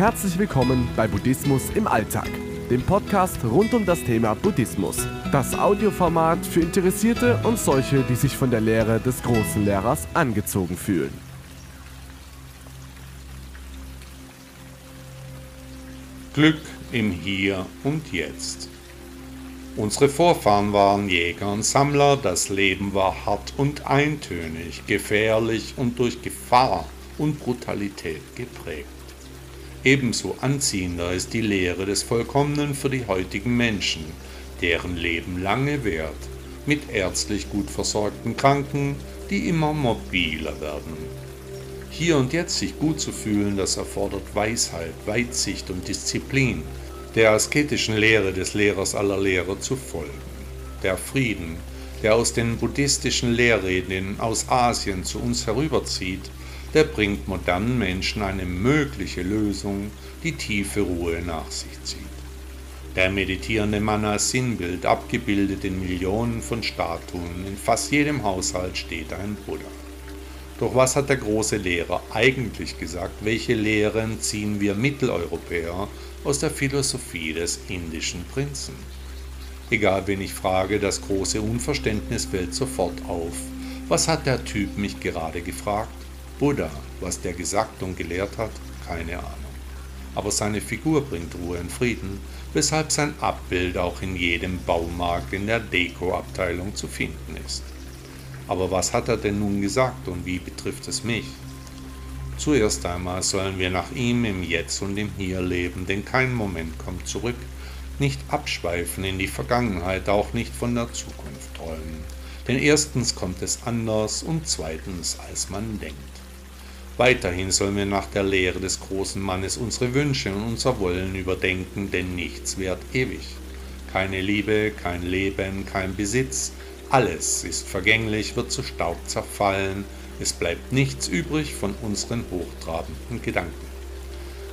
Herzlich willkommen bei Buddhismus im Alltag, dem Podcast rund um das Thema Buddhismus. Das Audioformat für Interessierte und solche, die sich von der Lehre des großen Lehrers angezogen fühlen. Glück im Hier und Jetzt. Unsere Vorfahren waren Jäger und Sammler, das Leben war hart und eintönig, gefährlich und durch Gefahr und Brutalität geprägt. Ebenso anziehender ist die Lehre des Vollkommenen für die heutigen Menschen, deren Leben lange währt, mit ärztlich gut versorgten Kranken, die immer mobiler werden. Hier und jetzt sich gut zu fühlen, das erfordert Weisheit, Weitsicht und Disziplin, der asketischen Lehre des Lehrers aller Lehrer zu folgen. Der Frieden, der aus den buddhistischen Lehrreden aus Asien zu uns herüberzieht, der bringt modernen Menschen eine mögliche Lösung, die tiefe Ruhe nach sich zieht. Der meditierende Mann als Sinnbild, abgebildet in Millionen von Statuen, in fast jedem Haushalt steht ein Buddha. Doch was hat der große Lehrer eigentlich gesagt? Welche Lehren ziehen wir Mitteleuropäer aus der Philosophie des indischen Prinzen. Egal wen ich frage, das große Unverständnis fällt sofort auf. Was hat der Typ mich gerade gefragt? Buddha, was der gesagt und gelehrt hat, keine Ahnung. Aber seine Figur bringt Ruhe und Frieden, weshalb sein Abbild auch in jedem Baumarkt in der Dekoabteilung zu finden ist. Aber was hat er denn nun gesagt und wie betrifft es mich? Zuerst einmal sollen wir nach ihm im Jetzt und im Hier leben, denn kein Moment kommt zurück, nicht abschweifen in die Vergangenheit, auch nicht von der Zukunft träumen. Denn erstens kommt es anders und zweitens, als man denkt. Weiterhin sollen wir nach der Lehre des großen Mannes unsere Wünsche und unser Wollen überdenken, denn nichts währt ewig. Keine Liebe, kein Leben, kein Besitz, alles ist vergänglich, wird zu Staub zerfallen, es bleibt nichts übrig von unseren hochtrabenden Gedanken.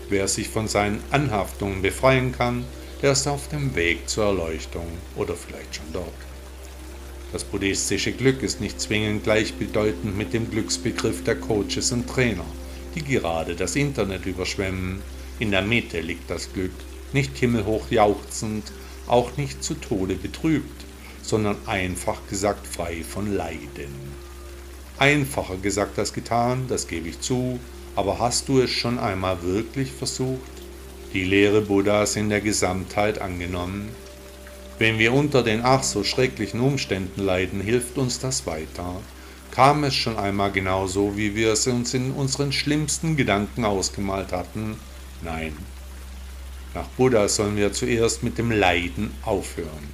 Wer sich von seinen Anhaftungen befreien kann, der ist auf dem Weg zur Erleuchtung oder vielleicht schon dort. Das buddhistische Glück ist nicht zwingend gleichbedeutend mit dem Glücksbegriff der Coaches und Trainer, die gerade das Internet überschwemmen. In der Mitte liegt das Glück, nicht himmelhoch jauchzend, auch nicht zu Tode betrübt, sondern einfach gesagt frei von Leiden. Einfacher gesagt als getan, das gebe ich zu, aber hast du es schon einmal wirklich versucht? Die Lehre Buddhas in der Gesamtheit angenommen? Wenn wir unter den ach so schrecklichen Umständen leiden, hilft uns das weiter. Kam es schon einmal genau so, wie wir es uns in unseren schlimmsten Gedanken ausgemalt hatten? Nein. Nach Buddha sollen wir zuerst mit dem Leiden aufhören.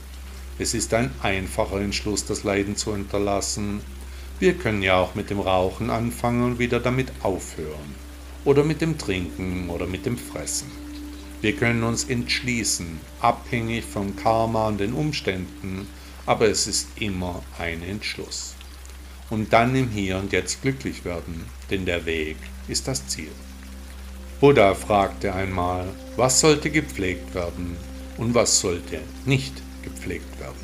Es ist ein einfacher Entschluss, das Leiden zu unterlassen, wir können ja auch mit dem Rauchen anfangen und wieder damit aufhören. Oder mit dem Trinken oder mit dem Fressen. Wir können uns entschließen, abhängig vom Karma und den Umständen, aber es ist immer ein Entschluss. Und dann im Hier und Jetzt glücklich werden, denn der Weg ist das Ziel. Buddha fragte einmal, was sollte gepflegt werden und was sollte nicht gepflegt werden.